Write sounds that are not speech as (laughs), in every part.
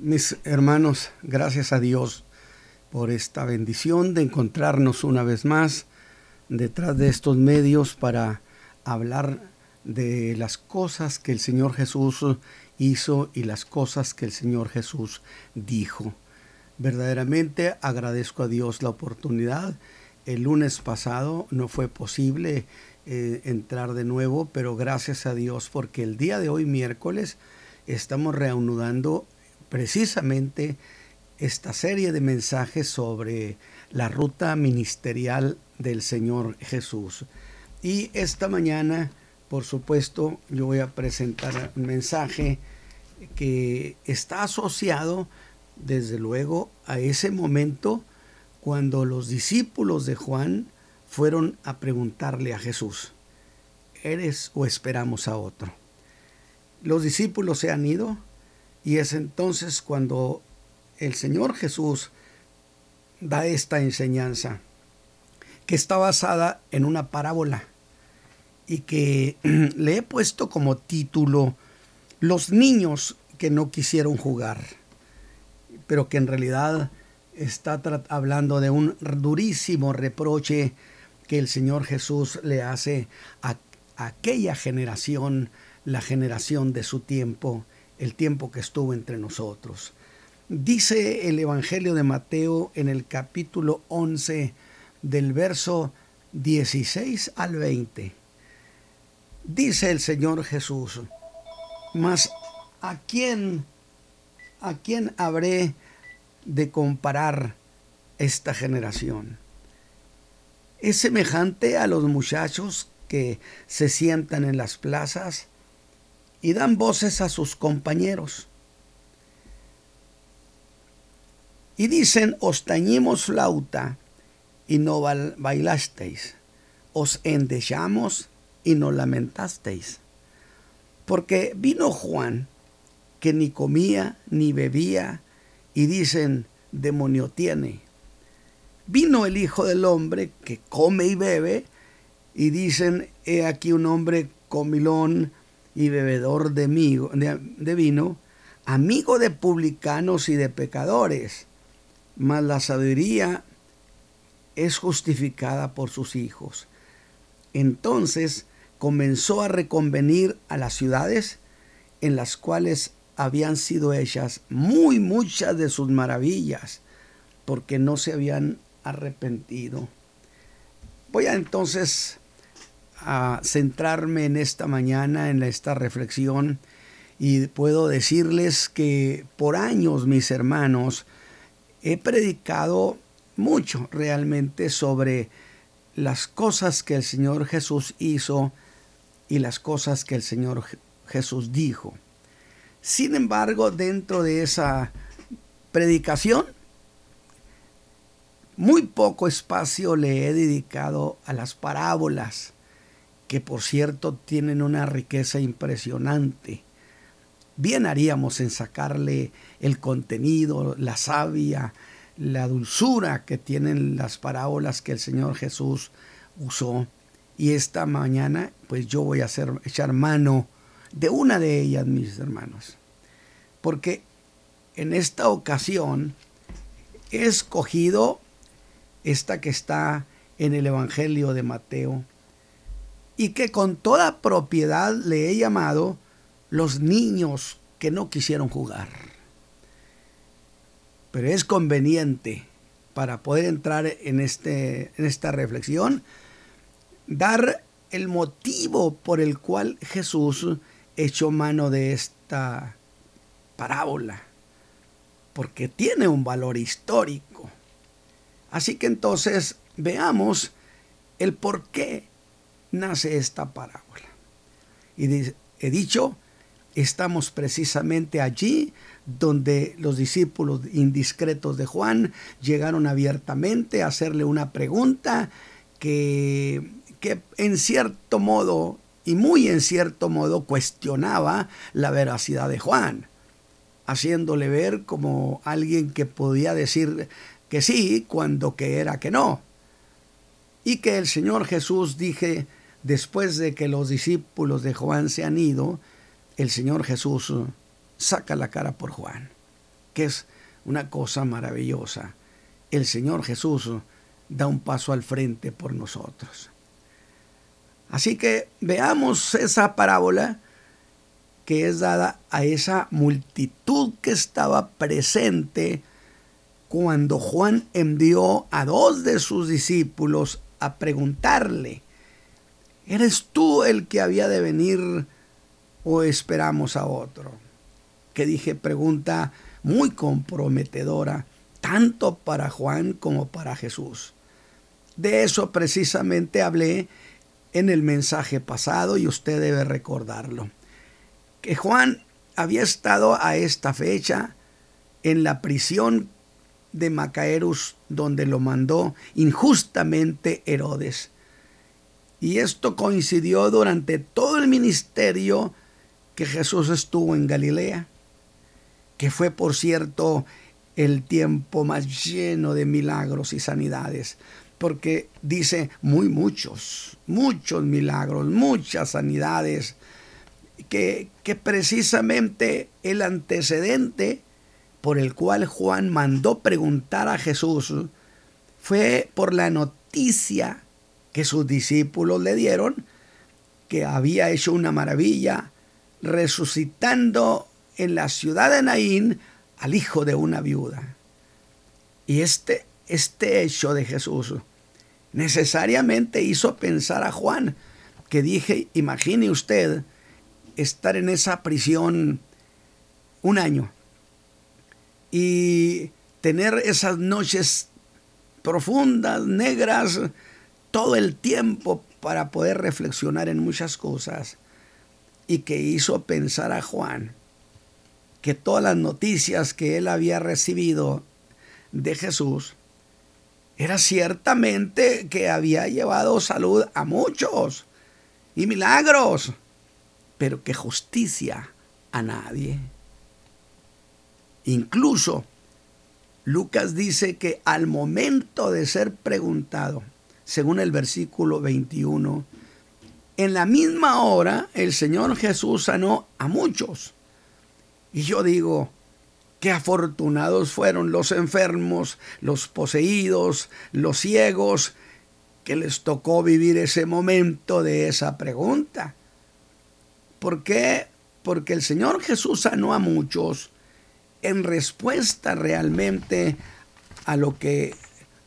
Mis hermanos, gracias a Dios por esta bendición de encontrarnos una vez más detrás de estos medios para hablar de las cosas que el Señor Jesús hizo y las cosas que el Señor Jesús dijo. Verdaderamente agradezco a Dios la oportunidad. El lunes pasado no fue posible eh, entrar de nuevo, pero gracias a Dios porque el día de hoy, miércoles, estamos reanudando precisamente esta serie de mensajes sobre la ruta ministerial del Señor Jesús. Y esta mañana, por supuesto, yo voy a presentar un mensaje que está asociado, desde luego, a ese momento cuando los discípulos de Juan fueron a preguntarle a Jesús, ¿eres o esperamos a otro? Los discípulos se han ido, y es entonces cuando el Señor Jesús da esta enseñanza, que está basada en una parábola y que (clears throat) le he puesto como título Los niños que no quisieron jugar, pero que en realidad está hablando de un durísimo reproche que el Señor Jesús le hace a aquella generación, la generación de su tiempo, el tiempo que estuvo entre nosotros. Dice el Evangelio de Mateo en el capítulo 11 del verso 16 al 20. Dice el Señor Jesús, mas ¿a quién, a quién habré de comparar esta generación? Es semejante a los muchachos que se sientan en las plazas y dan voces a sus compañeros. Y dicen, os tañimos flauta y no bailasteis, os endechamos y no lamentasteis. Porque vino Juan, que ni comía ni bebía, y dicen, demonio tiene. Vino el Hijo del Hombre, que come y bebe, y dicen, he aquí un hombre comilón, y bebedor de, vino, amigo de publicanos y de pecadores, mas la sabiduría es justificada por sus hijos. Entonces comenzó a reconvenir a las ciudades en las cuales habían sido hechas muy muchas de sus maravillas, porque no se habían arrepentido. Voy a entonces a centrarme en esta mañana, en esta reflexión, y puedo decirles que por años, mis hermanos, he predicado mucho realmente sobre las cosas que el Señor Jesús hizo y las cosas que el Señor Jesús dijo. Sin embargo, dentro de esa predicación, muy poco espacio le he dedicado a las parábolas que por cierto tienen una riqueza impresionante. Bien haríamos en sacarle el contenido, la savia, la dulzura que tienen las parábolas que el Señor Jesús usó. Y esta mañana, pues yo voy a hacer, echar mano de una de ellas, mis hermanos. Porque en esta ocasión he escogido esta que está en el Evangelio de Mateo, y que con toda propiedad le he llamado los niños que no quisieron jugar. Pero es conveniente para poder entrar en, este, en esta reflexión, dar el motivo por el cual Jesús echó mano de esta parábola, porque tiene un valor histórico. Así que entonces veamos el por qué nace esta parábola. Y he dicho, estamos precisamente allí donde los discípulos indiscretos de Juan llegaron abiertamente a hacerle una pregunta que, que en cierto modo y muy en cierto modo cuestionaba la veracidad de Juan, haciéndole ver como alguien que podía decir que sí cuando que era que no. Y que el Señor Jesús dije, después de que los discípulos de Juan se han ido, el Señor Jesús saca la cara por Juan que es una cosa maravillosa. El Señor Jesús da un paso al frente por nosotros. Así que veamos esa parábola que es dada a esa multitud que estaba presente cuando Juan envió a dos de sus discípulos a preguntarle, ¿eres tú el que había de venir o esperamos a otro? Que dije pregunta muy comprometedora, tanto para Juan como para Jesús. De eso precisamente hablé en el mensaje pasado y usted debe recordarlo. Que Juan había estado a esta fecha en la prisión de Macaerus donde lo mandó injustamente Herodes. Y esto coincidió durante todo el ministerio que Jesús estuvo en Galilea, que fue por cierto el tiempo más lleno de milagros y sanidades porque dice muy muchos, muchos milagros, muchas sanidades, que, que precisamente el antecedente por el cual Juan mandó preguntar a Jesús fue por la noticia que sus discípulos le dieron que había hecho una maravilla resucitando en la ciudad de Naín al hijo de una viuda. Y este este hecho de Jesús necesariamente hizo pensar a Juan, que dije, imagine usted estar en esa prisión un año y tener esas noches profundas, negras, todo el tiempo para poder reflexionar en muchas cosas y que hizo pensar a Juan que todas las noticias que él había recibido de Jesús era ciertamente que había llevado salud a muchos y milagros, pero que justicia a nadie. Incluso Lucas dice que al momento de ser preguntado, según el versículo 21, en la misma hora el Señor Jesús sanó a muchos. Y yo digo, Qué afortunados fueron los enfermos, los poseídos, los ciegos, que les tocó vivir ese momento de esa pregunta. ¿Por qué? Porque el Señor Jesús sanó a muchos en respuesta realmente a lo que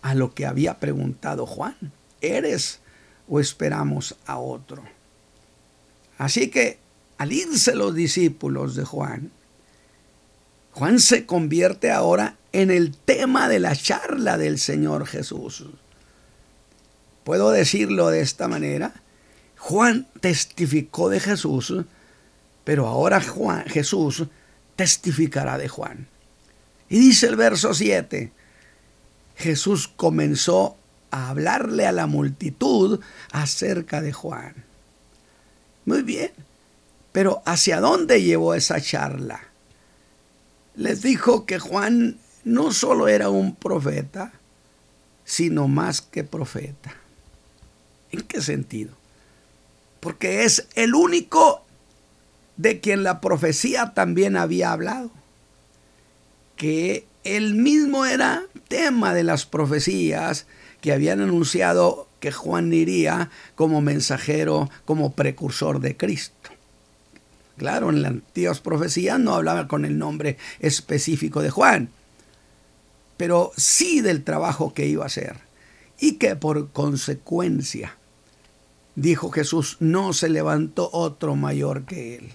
a lo que había preguntado Juan. ¿Eres o esperamos a otro? Así que al irse los discípulos de Juan, Juan se convierte ahora en el tema de la charla del Señor Jesús. Puedo decirlo de esta manera. Juan testificó de Jesús, pero ahora Juan, Jesús testificará de Juan. Y dice el verso 7, Jesús comenzó a hablarle a la multitud acerca de Juan. Muy bien, pero ¿hacia dónde llevó esa charla? les dijo que Juan no solo era un profeta, sino más que profeta. ¿En qué sentido? Porque es el único de quien la profecía también había hablado, que él mismo era tema de las profecías que habían anunciado que Juan iría como mensajero, como precursor de Cristo. Claro, en las antiguas profecías no hablaba con el nombre específico de Juan, pero sí del trabajo que iba a hacer. Y que por consecuencia, dijo Jesús, no se levantó otro mayor que él.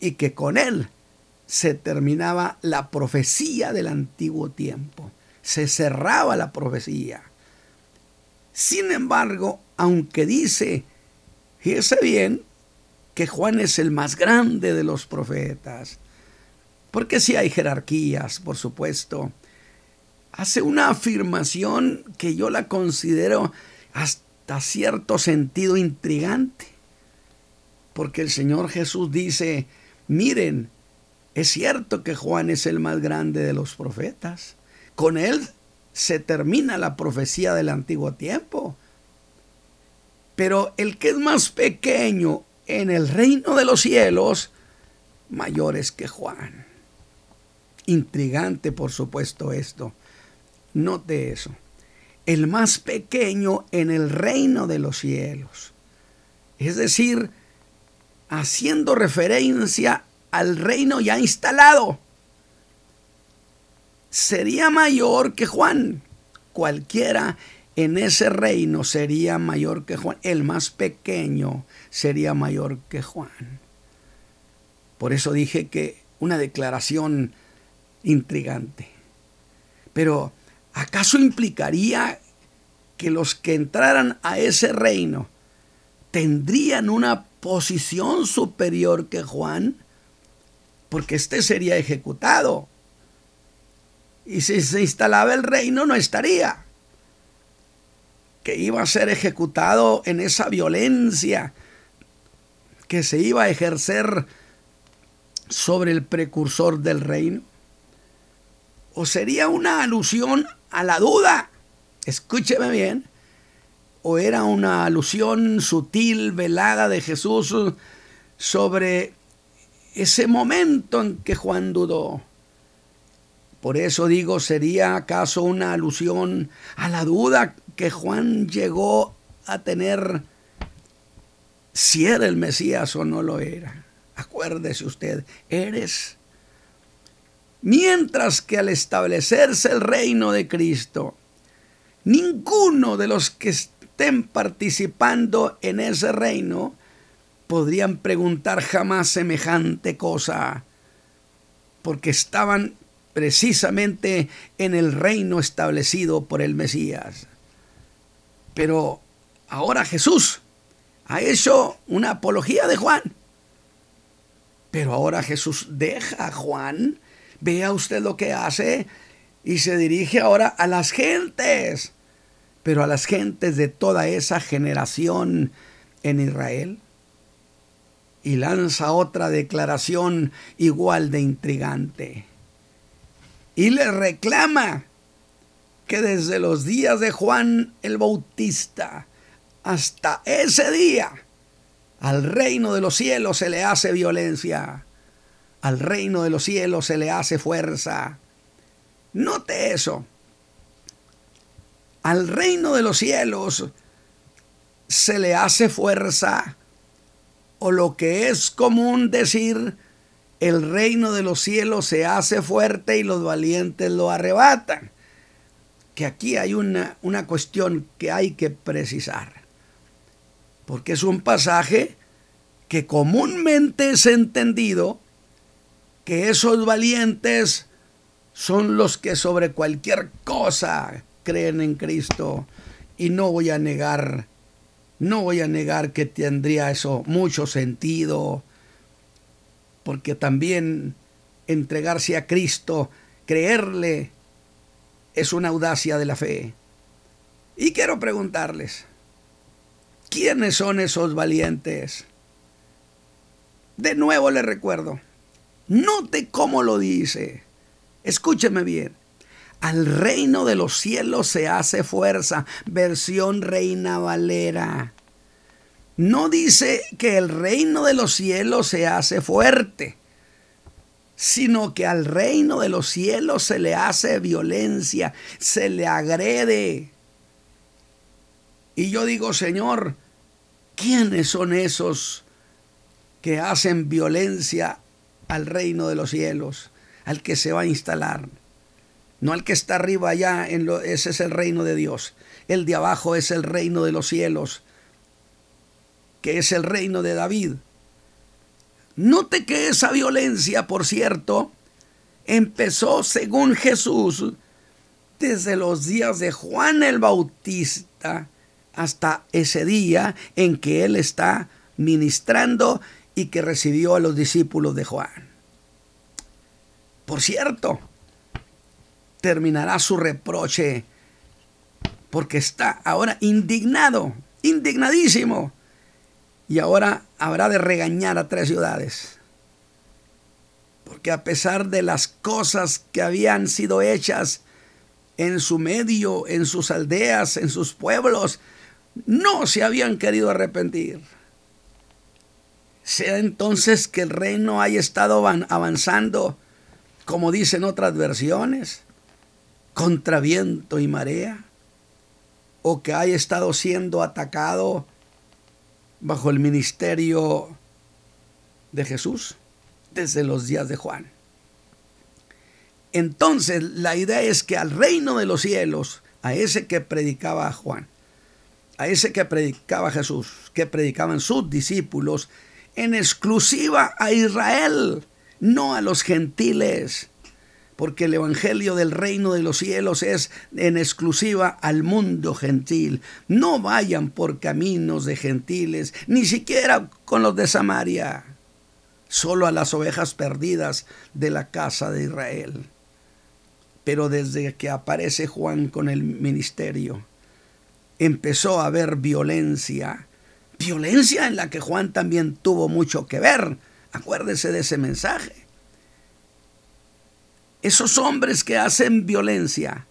Y que con él se terminaba la profecía del antiguo tiempo. Se cerraba la profecía. Sin embargo, aunque dice, fíjese bien, que Juan es el más grande de los profetas. Porque si hay jerarquías, por supuesto. Hace una afirmación que yo la considero hasta cierto sentido intrigante. Porque el Señor Jesús dice, miren, es cierto que Juan es el más grande de los profetas. Con él se termina la profecía del antiguo tiempo. Pero el que es más pequeño en el reino de los cielos mayores que Juan. intrigante, por supuesto, esto. Note eso. El más pequeño en el reino de los cielos. Es decir, haciendo referencia al reino ya instalado. Sería mayor que Juan. Cualquiera en ese reino sería mayor que Juan. El más pequeño sería mayor que Juan. Por eso dije que una declaración intrigante. Pero, ¿acaso implicaría que los que entraran a ese reino tendrían una posición superior que Juan? Porque éste sería ejecutado. Y si se instalaba el reino, no estaría. Que iba a ser ejecutado en esa violencia que se iba a ejercer sobre el precursor del reino? ¿O sería una alusión a la duda? Escúcheme bien. ¿O era una alusión sutil, velada de Jesús sobre ese momento en que Juan dudó? Por eso digo, ¿sería acaso una alusión a la duda que Juan llegó a tener si era el Mesías o no lo era? Acuérdese usted, eres. Mientras que al establecerse el reino de Cristo, ninguno de los que estén participando en ese reino podrían preguntar jamás semejante cosa, porque estaban precisamente en el reino establecido por el Mesías. Pero ahora Jesús ha hecho una apología de Juan pero ahora Jesús deja a Juan, vea usted lo que hace y se dirige ahora a las gentes, pero a las gentes de toda esa generación en Israel. Y lanza otra declaración igual de intrigante. Y le reclama que desde los días de Juan el Bautista hasta ese día, al reino de los cielos se le hace violencia. Al reino de los cielos se le hace fuerza. Note eso. Al reino de los cielos se le hace fuerza. O lo que es común decir, el reino de los cielos se hace fuerte y los valientes lo arrebatan. Que aquí hay una, una cuestión que hay que precisar porque es un pasaje que comúnmente es entendido que esos valientes son los que sobre cualquier cosa creen en Cristo. Y no voy a negar, no voy a negar que tendría eso mucho sentido, porque también entregarse a Cristo, creerle, es una audacia de la fe. Y quiero preguntarles, ¿Quiénes son esos valientes? De nuevo le recuerdo, note cómo lo dice. Escúcheme bien. Al reino de los cielos se hace fuerza. Versión Reina Valera. No dice que el reino de los cielos se hace fuerte, sino que al reino de los cielos se le hace violencia, se le agrede. Y yo digo, Señor, ¿quiénes son esos que hacen violencia al reino de los cielos, al que se va a instalar? No al que está arriba allá, en lo, ese es el reino de Dios. El de abajo es el reino de los cielos, que es el reino de David. Note que esa violencia, por cierto, empezó según Jesús desde los días de Juan el Bautista hasta ese día en que Él está ministrando y que recibió a los discípulos de Juan. Por cierto, terminará su reproche porque está ahora indignado, indignadísimo, y ahora habrá de regañar a tres ciudades. Porque a pesar de las cosas que habían sido hechas en su medio, en sus aldeas, en sus pueblos, no se habían querido arrepentir. Sea entonces que el reino haya estado avanzando como dicen otras versiones, contra viento y marea, o que haya estado siendo atacado bajo el ministerio de Jesús desde los días de Juan. Entonces la idea es que al reino de los cielos, a ese que predicaba Juan, a ese que predicaba Jesús, que predicaban sus discípulos, en exclusiva a Israel, no a los gentiles, porque el Evangelio del reino de los cielos es en exclusiva al mundo gentil. No vayan por caminos de gentiles, ni siquiera con los de Samaria, solo a las ovejas perdidas de la casa de Israel. Pero desde que aparece Juan con el ministerio, empezó a haber violencia, violencia en la que Juan también tuvo mucho que ver. Acuérdese de ese mensaje. Esos hombres que hacen violencia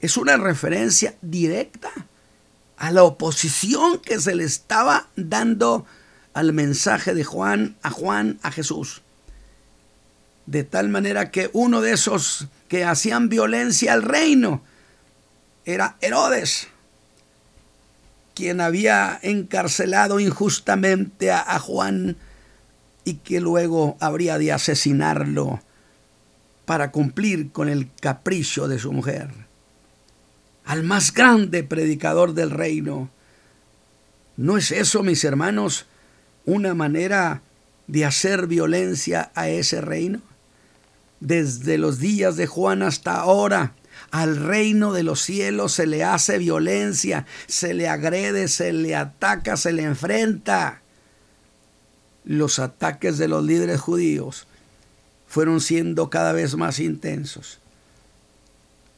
es una referencia directa a la oposición que se le estaba dando al mensaje de Juan, a Juan, a Jesús. De tal manera que uno de esos que hacían violencia al reino era Herodes, quien había encarcelado injustamente a, Juan y que luego habría de asesinarlo para cumplir con el capricho de su mujer. Al más grande predicador del reino. ¿No es eso, mis hermanos, una manera de hacer violencia a ese reino? Desde los días de Juan hasta ahora, al reino de los cielos se le hace violencia, se le agrede, se le ataca, se le enfrenta. Los ataques de los líderes judíos fueron siendo cada vez más intensos.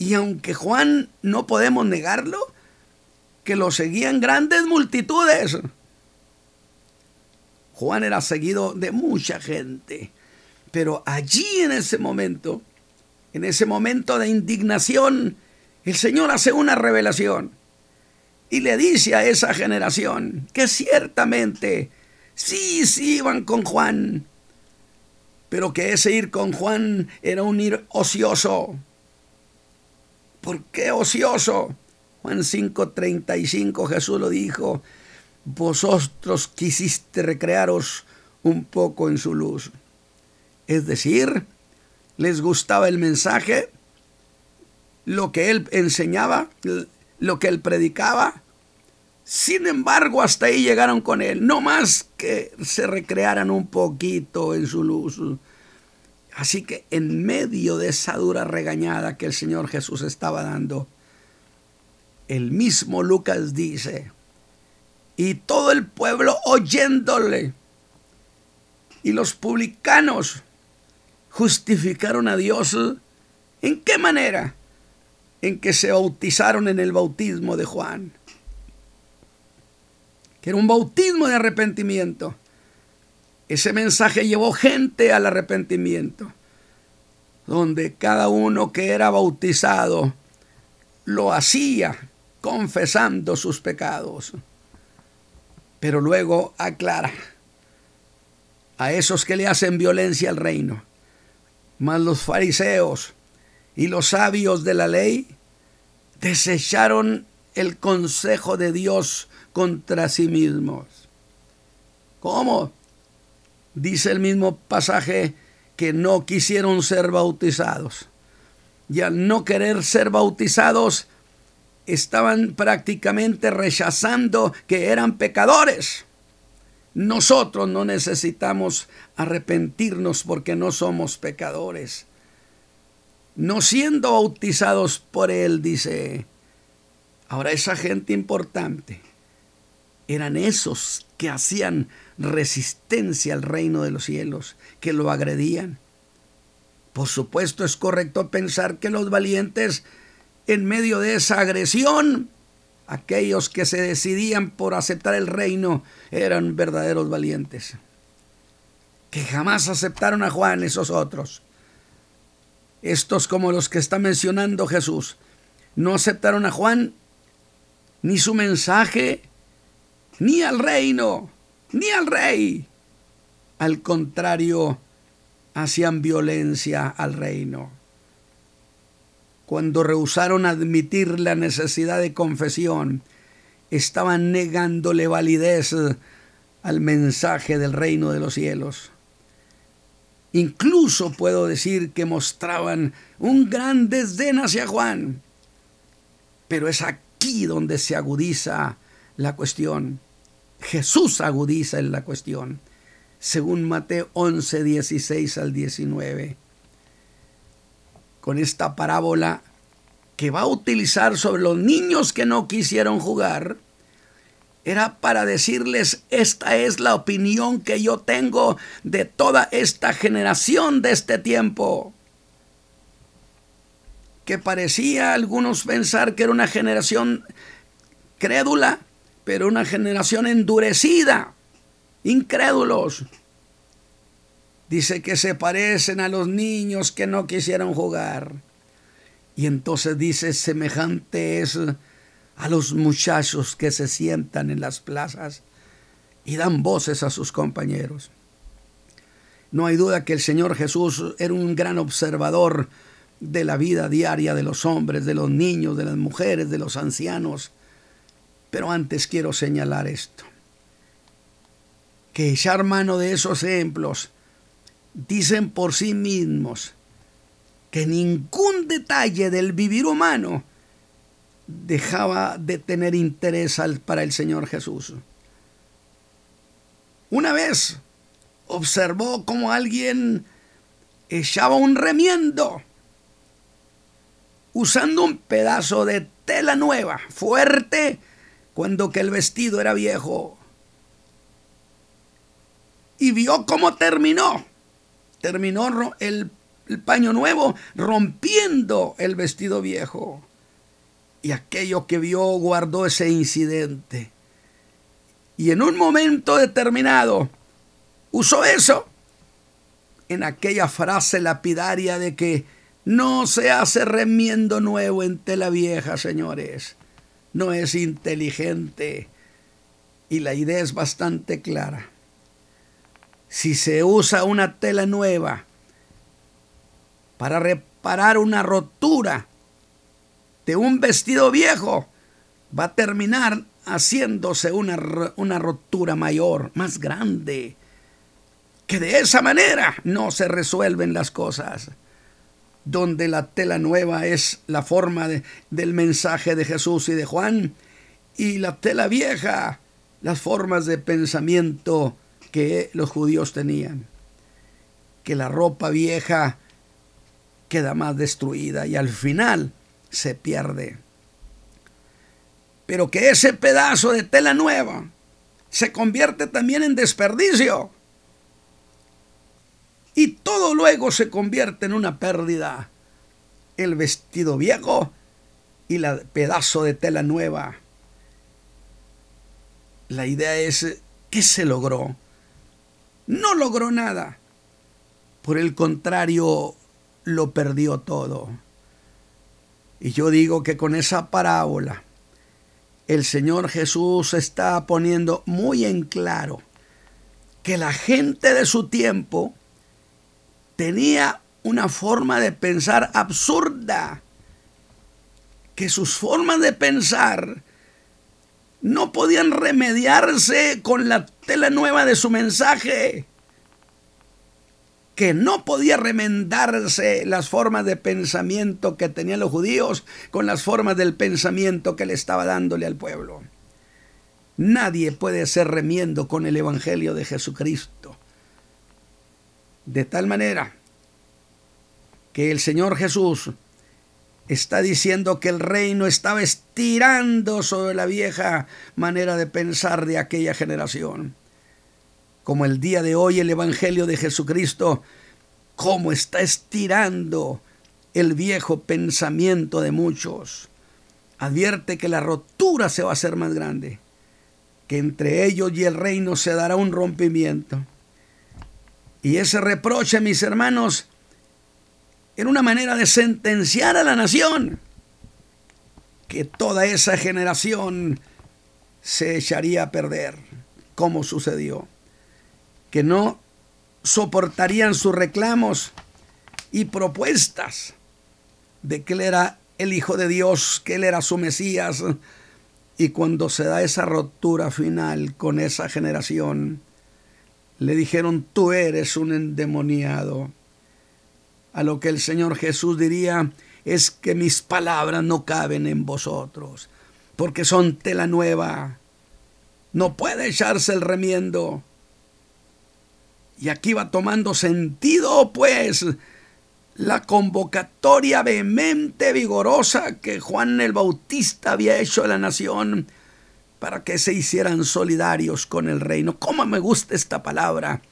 Y aunque Juan no podemos negarlo, que lo seguían grandes multitudes. Juan era seguido de mucha gente. Pero allí en ese momento, en ese momento de indignación, el Señor hace una revelación y le dice a esa generación que ciertamente sí, sí iban con Juan, pero que ese ir con Juan era un ir ocioso. ¿Por qué ocioso? Juan 5:35 Jesús lo dijo, vosotros quisiste recrearos un poco en su luz. Es decir, les gustaba el mensaje, lo que él enseñaba, lo que él predicaba. Sin embargo, hasta ahí llegaron con él, no más que se recrearan un poquito en su luz. Así que en medio de esa dura regañada que el Señor Jesús estaba dando, el mismo Lucas dice, y todo el pueblo oyéndole, y los publicanos justificaron a Dios. ¿En qué manera? En que se bautizaron en el bautismo de Juan, que era un bautismo de arrepentimiento. Ese mensaje llevó gente al arrepentimiento, donde cada uno que era bautizado lo hacía confesando sus pecados. Pero luego aclara a esos que le hacen violencia al reino mas los fariseos y los sabios de la ley desecharon el consejo de Dios contra sí mismos. ¿Cómo? Dice el mismo pasaje que no quisieron ser bautizados. Y al no querer ser bautizados, estaban prácticamente rechazando que eran pecadores. Nosotros no necesitamos arrepentirnos porque no somos pecadores. No siendo bautizados por Él, dice. Ahora esa gente importante eran esos que hacían resistencia al reino de los cielos, que lo agredían. Por supuesto es correcto pensar que los valientes en medio de esa agresión aquellos que se decidían por aceptar el reino eran verdaderos valientes. Que jamás aceptaron a Juan esos otros. Estos como los que está mencionando Jesús. No aceptaron a Juan ni su mensaje, ni al reino, ni al rey. Al contrario, hacían violencia al reino. Cuando rehusaron admitir la necesidad de confesión, estaban negándole validez al mensaje del reino de los cielos. Incluso puedo decir que mostraban un gran desdén hacia Juan. Pero es aquí donde se agudiza la cuestión. Jesús agudiza en la cuestión, según Mateo 11, 16 al 19. Con esta parábola que va a utilizar sobre los niños que no quisieron jugar, era para decirles, esta es la opinión que yo tengo de toda esta generación de este tiempo. Que parecía a algunos pensar que era una generación crédula, pero una generación endurecida, incrédulos. Dice que se parecen a los niños que no quisieron jugar. Y entonces dice, semejante es a los muchachos que se sientan en las plazas y dan voces a sus compañeros. No hay duda que el Señor Jesús era un gran observador de la vida diaria de los hombres, de los niños, de las mujeres, de los ancianos. Pero antes quiero señalar esto, que echar mano de esos ejemplos dicen por sí mismos que ningún detalle del vivir humano dejaba de tener interés para el Señor Jesús. Una vez observó como alguien echaba un remiendo usando un pedazo de tela nueva, fuerte, cuando que el vestido era viejo. Y vio cómo terminó. Terminó el, el paño nuevo rompiendo el vestido viejo y aquello que vio guardó ese incidente. Y en un momento determinado usó eso en aquella frase lapidaria de que no se hace remiendo nuevo en tela vieja, señores. No es inteligente. Y la idea es bastante clara. Si se usa una tela nueva para reparar una rotura, de un vestido viejo va a terminar haciéndose una, una rotura mayor, más grande. Que de esa manera no se resuelven las cosas. Donde la tela nueva es la forma del mensaje de Jesús y de Juan, y la tela vieja, las formas de pensamiento que los judíos tenían. Que la ropa vieja queda más destruida y al final se pierde. Pero que ese pedazo de tela nueva se convierte también en desperdicio. Todo luego se convierte en una pérdida. El vestido viejo y el pedazo de tela nueva. La idea es, ¿qué se logró? No logró nada. Por el contrario, lo perdió todo. Y yo digo que con esa parábola el Señor Jesús está poniendo muy en claro que la gente de su tiempo tenía una forma de pensar absurda, que sus formas de pensar no podían remediarse con la tela nueva de su mensaje que no podía remendarse las formas de pensamiento que tenían los judíos con las formas del pensamiento que le estaba dándole al pueblo. Nadie puede ser remiendo con el Evangelio de Jesucristo. De tal manera que el Señor Jesús está diciendo que el reino estaba estirando sobre la vieja manera de pensar de aquella generación como el día de hoy el Evangelio de Jesucristo, cómo está estirando el viejo pensamiento de muchos. Advierte que la rotura se va a hacer más grande, que entre ellos y el reino se dará un rompimiento. Y ese reproche, mis hermanos, era una manera de sentenciar a la nación, que toda esa generación se echaría a perder, como sucedió que no soportarían sus reclamos y propuestas de que él era el Hijo de Dios, que él era su Mesías. Y cuando se da esa rotura final con esa generación, le dijeron, tú eres un endemoniado. A lo que el Señor Jesús diría, es que mis palabras no caben en vosotros, porque son tela nueva. No puede echarse el remiendo. Y aquí va tomando sentido, pues, la convocatoria vehemente, vigorosa que Juan el Bautista había hecho a la nación para que se hicieran solidarios con el reino. ¿Cómo me gusta esta palabra?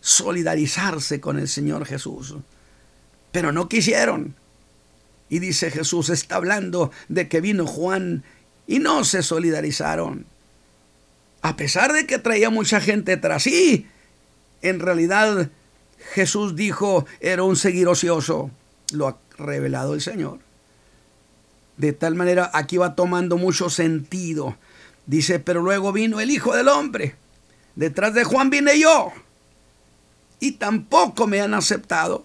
Solidarizarse con el Señor Jesús. Pero no quisieron. Y dice Jesús, está hablando de que vino Juan y no se solidarizaron. A pesar de que traía mucha gente tras sí, en realidad Jesús dijo era un seguir ocioso. Lo ha revelado el Señor. De tal manera aquí va tomando mucho sentido. Dice, pero luego vino el Hijo del Hombre. Detrás de Juan vine yo. Y tampoco me han aceptado.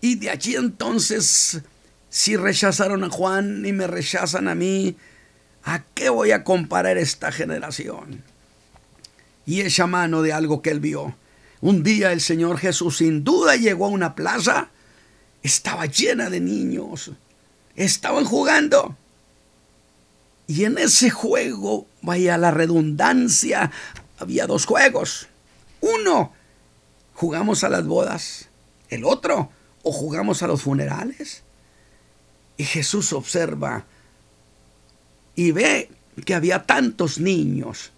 Y de allí entonces, si rechazaron a Juan y me rechazan a mí, ¿a qué voy a comparar esta generación? Y echa mano de algo que él vio. Un día el Señor Jesús sin duda llegó a una plaza, estaba llena de niños, estaban jugando. Y en ese juego, vaya la redundancia, había dos juegos. Uno, jugamos a las bodas. El otro, o jugamos a los funerales. Y Jesús observa y ve que había tantos niños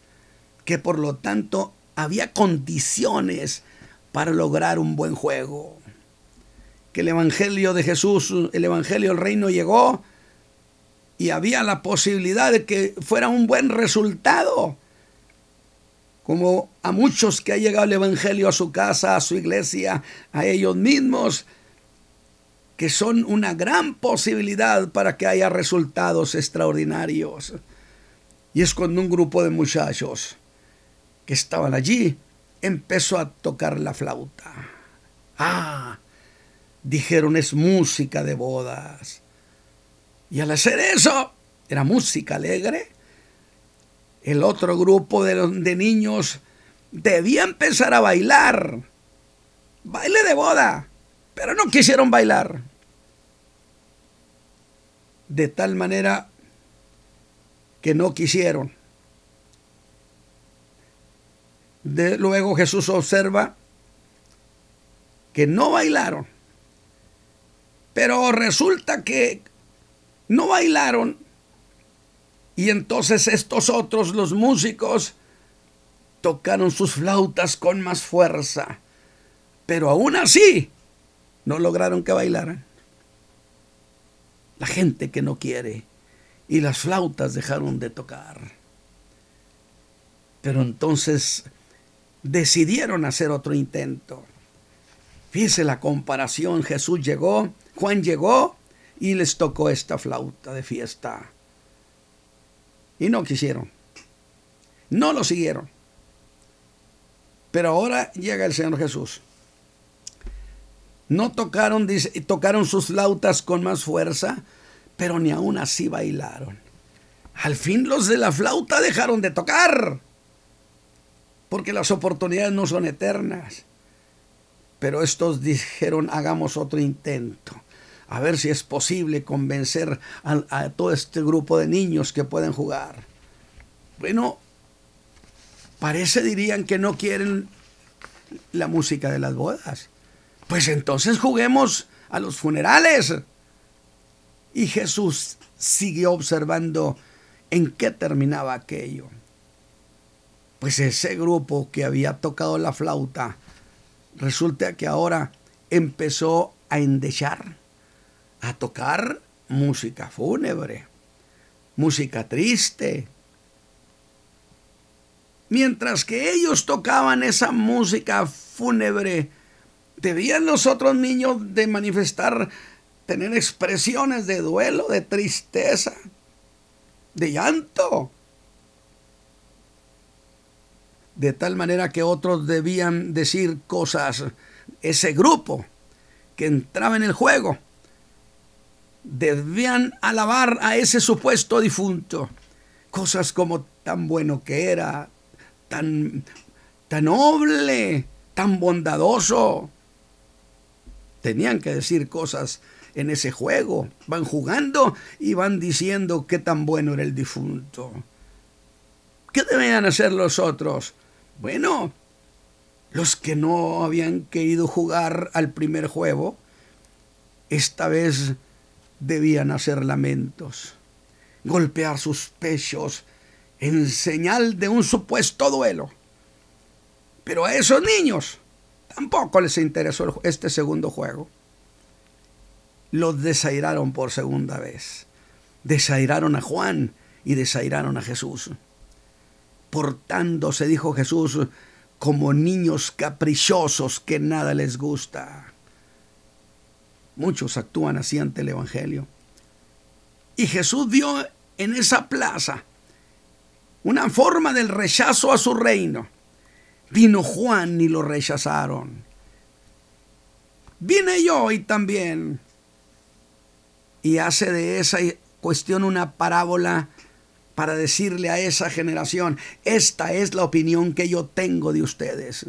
que por lo tanto había condiciones para lograr un buen juego. Que el Evangelio de Jesús, el Evangelio del Reino llegó y había la posibilidad de que fuera un buen resultado. Como a muchos que ha llegado el Evangelio a su casa, a su iglesia, a ellos mismos, que son una gran posibilidad para que haya resultados extraordinarios. Y es cuando un grupo de muchachos que estaban allí empezó a tocar la flauta. Ah, dijeron es música de bodas. Y al hacer eso, era música alegre. El otro grupo de, de niños debía empezar a bailar. Baile de boda. Pero no quisieron bailar. De tal manera que no quisieron luego Jesús observa que no bailaron. Pero resulta que no bailaron. Y entonces estos otros, los músicos, tocaron sus flautas con más fuerza. Pero aún así, no lograron que bailaran. La gente que no quiere. Y las flautas dejaron de tocar. Pero entonces decidieron hacer otro intento. Fíjese la comparación, Jesús llegó, Juan llegó y les tocó esta flauta de fiesta. Y no quisieron. No lo siguieron. Pero ahora llega el Señor Jesús. No tocaron, tocaron sus flautas con más fuerza, pero ni aún así bailaron. Al fin los de la flauta dejaron de tocar porque las oportunidades no son eternas. Pero estos dijeron, hagamos otro intento, a ver si es posible convencer a, todo este grupo de niños que pueden jugar. Bueno, parece dirían que no quieren la música de las bodas. Pues entonces juguemos a los funerales. Y Jesús siguió observando en qué terminaba aquello pues ese grupo que había tocado la flauta, resulta que ahora empezó a endechar, a tocar música fúnebre, música triste. Mientras que ellos tocaban esa música fúnebre, debían los otros niños de manifestar, tener expresiones de duelo, de tristeza, de llanto. de tal manera que otros debían decir cosas. Ese grupo que entraba en el juego debían alabar a ese supuesto difunto. Cosas como tan bueno que era, tan, tan noble, tan bondadoso. Tenían que decir cosas en ese juego. Van jugando y van diciendo qué tan bueno era el difunto. ¿Qué debían hacer los otros? Bueno, los que no habían querido jugar al primer juego, esta vez debían hacer lamentos, golpear sus pechos en señal de un supuesto duelo. Pero a esos niños tampoco les interesó este segundo juego. Los desairaron por segunda vez. Desairaron a Juan y desairaron a Jesús. Portándose, dijo Jesús, como niños caprichosos que nada les gusta. Muchos actúan así ante el Evangelio. Y Jesús vio en esa plaza una forma del rechazo a su reino. Vino Juan y lo rechazaron. Vine yo y también. Y hace de esa cuestión una parábola para decirle a esa generación, esta es la opinión que yo tengo de ustedes.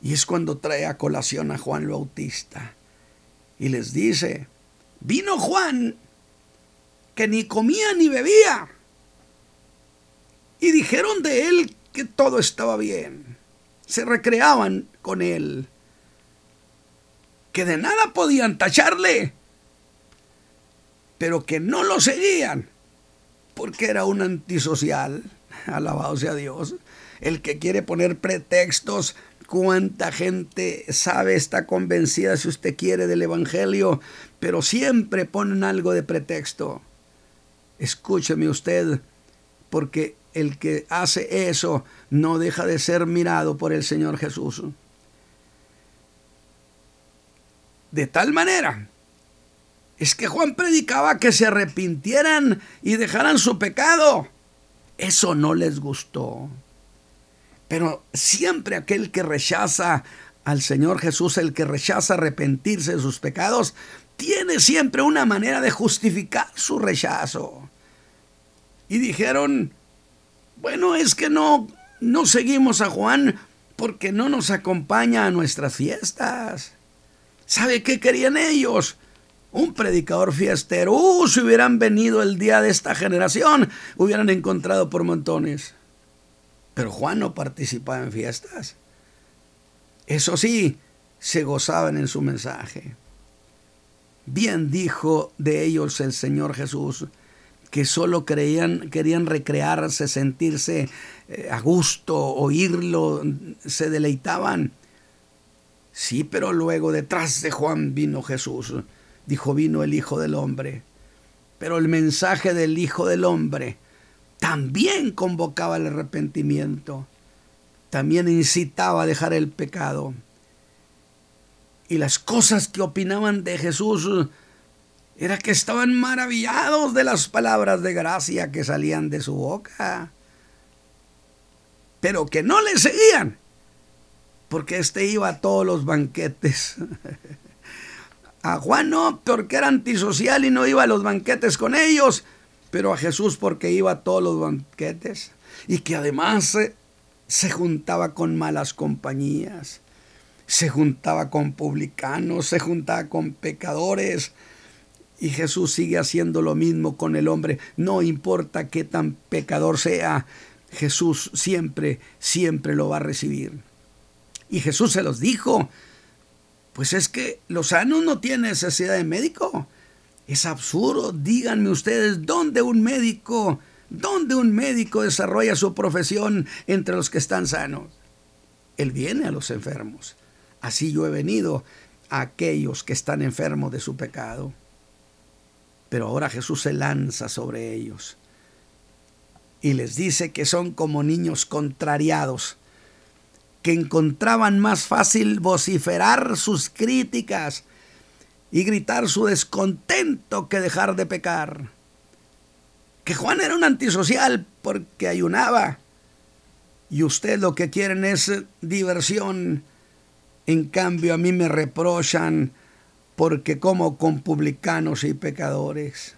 Y es cuando trae a colación a Juan el Bautista y les dice, vino Juan que ni comía ni bebía. Y dijeron de él que todo estaba bien. Se recreaban con él. Que de nada podían tacharle. Pero que no lo seguían. Porque era un antisocial. (laughs) Alabado sea Dios. El que quiere poner pretextos cuánta gente sabe, está convencida, si usted quiere, del Evangelio, pero siempre ponen algo de pretexto. Escúcheme usted, porque el que hace eso no deja de ser mirado por el Señor Jesús. De tal manera es que Juan predicaba que se arrepintieran y dejaran su pecado. Eso no les gustó. Pero siempre aquel que rechaza al Señor Jesús, el que rechaza arrepentirse de sus pecados, tiene siempre una manera de justificar su rechazo. Y dijeron, bueno, es que no, no seguimos a Juan porque no nos acompaña a nuestras fiestas. ¿Sabe qué querían ellos? Un predicador fiestero. Uh, si hubieran venido el día de esta generación, hubieran encontrado por montones. Pero Juan no participaba en fiestas. Eso sí, se gozaban en su mensaje. Bien dijo de ellos el Señor Jesús, que solo creían, querían recrearse, sentirse eh, a gusto, oírlo, se deleitaban. Sí, pero luego detrás de Juan vino Jesús. Dijo, vino el Hijo del Hombre. Pero el mensaje del Hijo del Hombre también convocaba el arrepentimiento, también incitaba a dejar el pecado. Y las cosas que opinaban de Jesús era que estaban maravillados de las palabras de gracia que salían de su boca, pero que no le seguían, porque éste iba a todos los banquetes. (laughs) A Juan no, porque era antisocial y no iba a los banquetes con ellos pero a Jesús porque iba a todos los banquetes y que además se, juntaba con malas compañías, se juntaba con publicanos, se juntaba con pecadores. Y Jesús sigue haciendo lo mismo con el hombre. No importa qué tan pecador sea, Jesús siempre, siempre lo va a recibir. Y Jesús se los dijo, pues es que los sanos no tienen necesidad de médico, es absurdo. Díganme ustedes dónde un médico, dónde un médico desarrolla su profesión entre los que están sanos. Él viene a los enfermos. Así yo he venido a aquellos que están enfermos de su pecado. Pero ahora Jesús se lanza sobre ellos y les dice que son como niños contrariados, que encontraban más fácil vociferar sus críticas y gritar su descontento que dejar de pecar. Que Juan era un antisocial porque ayunaba. y ustedes lo que quieren es diversión. En cambio a mí me reprochan porque como con publicanos y pecadores.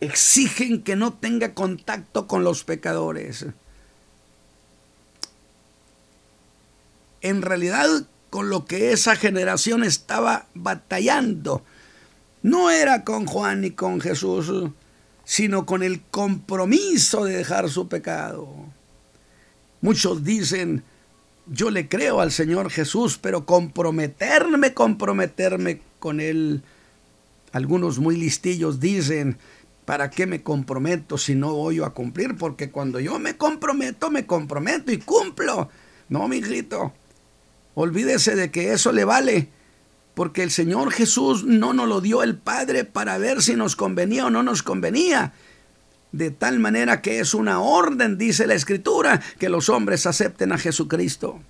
Exigen que no tenga contacto con los pecadores. En realidad con lo que esa generación estaba batallando no era con Juan ni con Jesús, sino con el compromiso de dejar su pecado. Muchos dicen, yo le creo al Señor Jesús, pero comprometerme, comprometerme con Él. Algunos muy listillos dicen, ¿para qué me comprometo si no voy a cumplir? Porque cuando yo me comprometo, me comprometo y cumplo. No, mi hijito, olvídese de que eso le vale, porque el Señor Jesús no nos lo dio el Padre para ver si nos convenía o no nos convenía de tal manera que es una orden, dice la Escritura, que los hombres acepten a Jesucristo.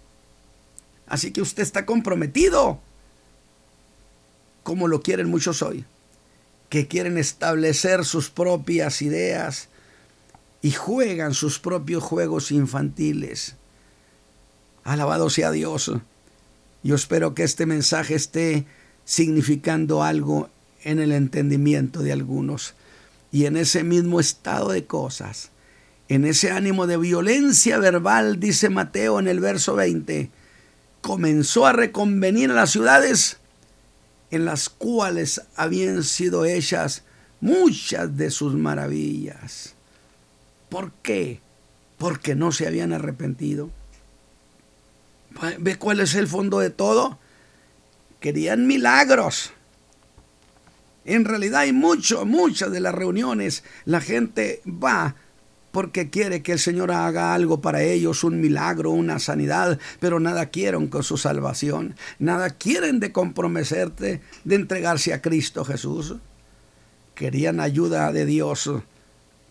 Así que usted está comprometido, como lo quieren muchos hoy, que quieren establecer sus propias ideas y juegan sus propios juegos infantiles. Alabado sea Dios. Yo espero que este mensaje esté significando algo en el entendimiento de algunos y en ese mismo estado de cosas, en ese ánimo de violencia verbal, dice Mateo en el verso 20, comenzó a reconvenir a las ciudades en las cuales habían sido hechas muchas de sus maravillas. ¿Por qué? Porque no se habían arrepentido. ¿Ve cuál es el fondo de todo? Querían milagros. En realidad hay mucho, muchas de las reuniones, la gente va porque quiere que el Señor haga algo para ellos, un milagro, una sanidad, pero nada quieren con su salvación, nada quieren de comprometerte, de entregarse a Cristo Jesús. Querían ayuda de Dios,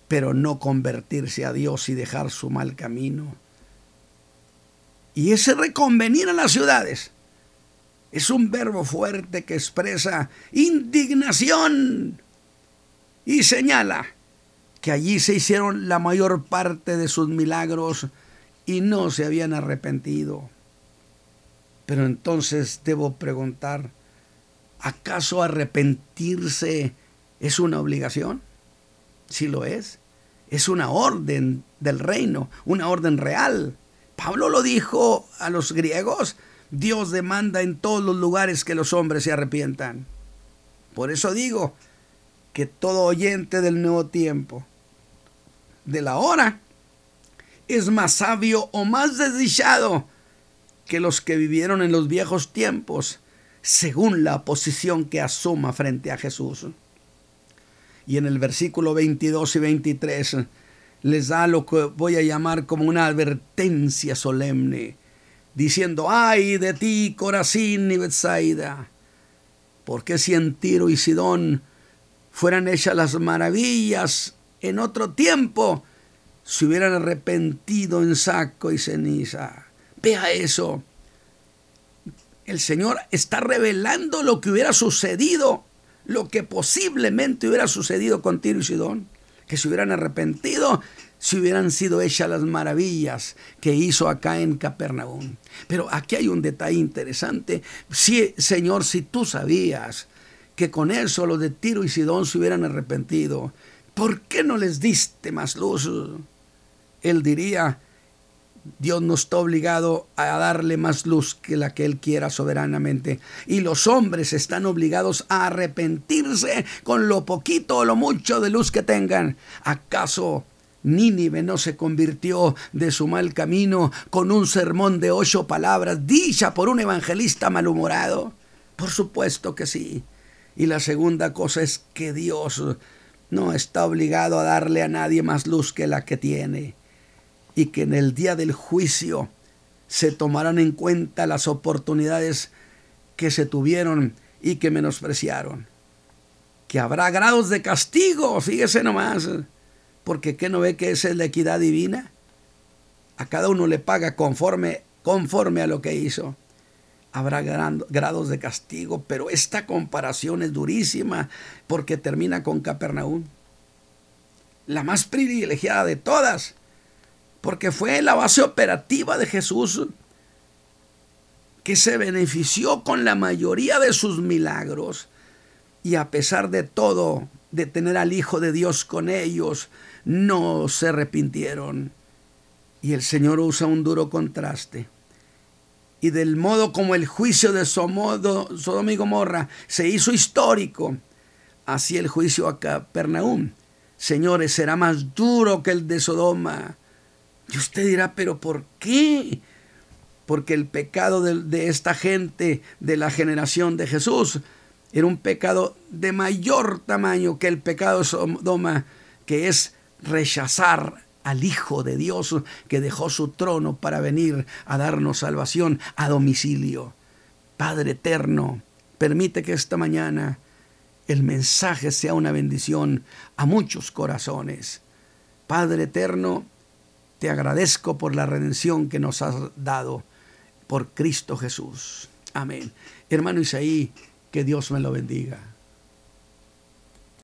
pero no convertirse a Dios y dejar su mal camino. Y ese reconvenir a las ciudades es un verbo fuerte que expresa indignación y señala que allí se hicieron la mayor parte de sus milagros y no se habían arrepentido. Pero entonces debo preguntar, ¿acaso arrepentirse es una obligación? Si lo es, es una orden del reino, una orden real. Pablo lo dijo a los griegos, Dios demanda en todos los lugares que los hombres se arrepientan. Por eso digo que todo oyente del nuevo tiempo, de la hora, es más sabio o más desdichado que los que vivieron en los viejos tiempos, según la posición que asuma frente a Jesús. Y en el versículo 22 y 23 les da lo que voy a llamar como una advertencia solemne diciendo, ay de ti, Corazín y Bethsaida, porque si en Tiro y Sidón fueran hechas las maravillas en otro tiempo, se hubieran arrepentido en saco y ceniza. Vea eso. El Señor está revelando lo que hubiera sucedido, lo que posiblemente hubiera sucedido con Tiro y Sidón, que se hubieran arrepentido si hubieran sido hechas las maravillas que hizo acá en Capernaum. Pero aquí hay un detalle interesante. Sí, Señor, si tú sabías que con eso los de Tiro y Sidón se hubieran arrepentido, ¿por qué no les diste más luz? Él diría, Dios no está obligado a darle más luz que la que Él quiera soberanamente. Y los hombres están obligados a arrepentirse con lo poquito o lo mucho de luz que tengan. ¿Acaso Nínive no se convirtió de su mal camino con un sermón de ocho palabras dicha por un evangelista malhumorado. Por supuesto que sí. Y la segunda cosa es que Dios no está obligado a darle a nadie más luz que la que tiene. Y que en el día del juicio se tomarán en cuenta las oportunidades que se tuvieron y que menospreciaron. Que habrá grados de castigo, fíjese nomás porque ¿qué no ve que esa es la equidad divina? A cada uno le paga conforme, conforme a lo que hizo. Habrá grados de castigo, pero esta comparación es durísima porque termina con Capernaum, la más privilegiada de todas, porque fue la base operativa de Jesús que se benefició con la mayoría de sus milagros y a pesar de todo, de tener al Hijo de Dios con ellos, no se arrepintieron. Y el Señor usa un duro contraste. Y del modo como el juicio de Sodoma y Gomorra se hizo histórico, así el juicio a Capernaum, señores, será más duro que el de Sodoma. Y usted dirá, pero ¿por qué? Porque el pecado de, esta gente, de la generación de Jesús, era un pecado de mayor tamaño que el pecado de Sodoma, que es rechazar al Hijo de Dios que dejó su trono para venir a darnos salvación a domicilio. Padre eterno, permite que esta mañana el mensaje sea una bendición a muchos corazones. Padre eterno, te agradezco por la redención que nos has dado por Cristo Jesús. Amén. Hermano Isaí, que Dios me lo bendiga.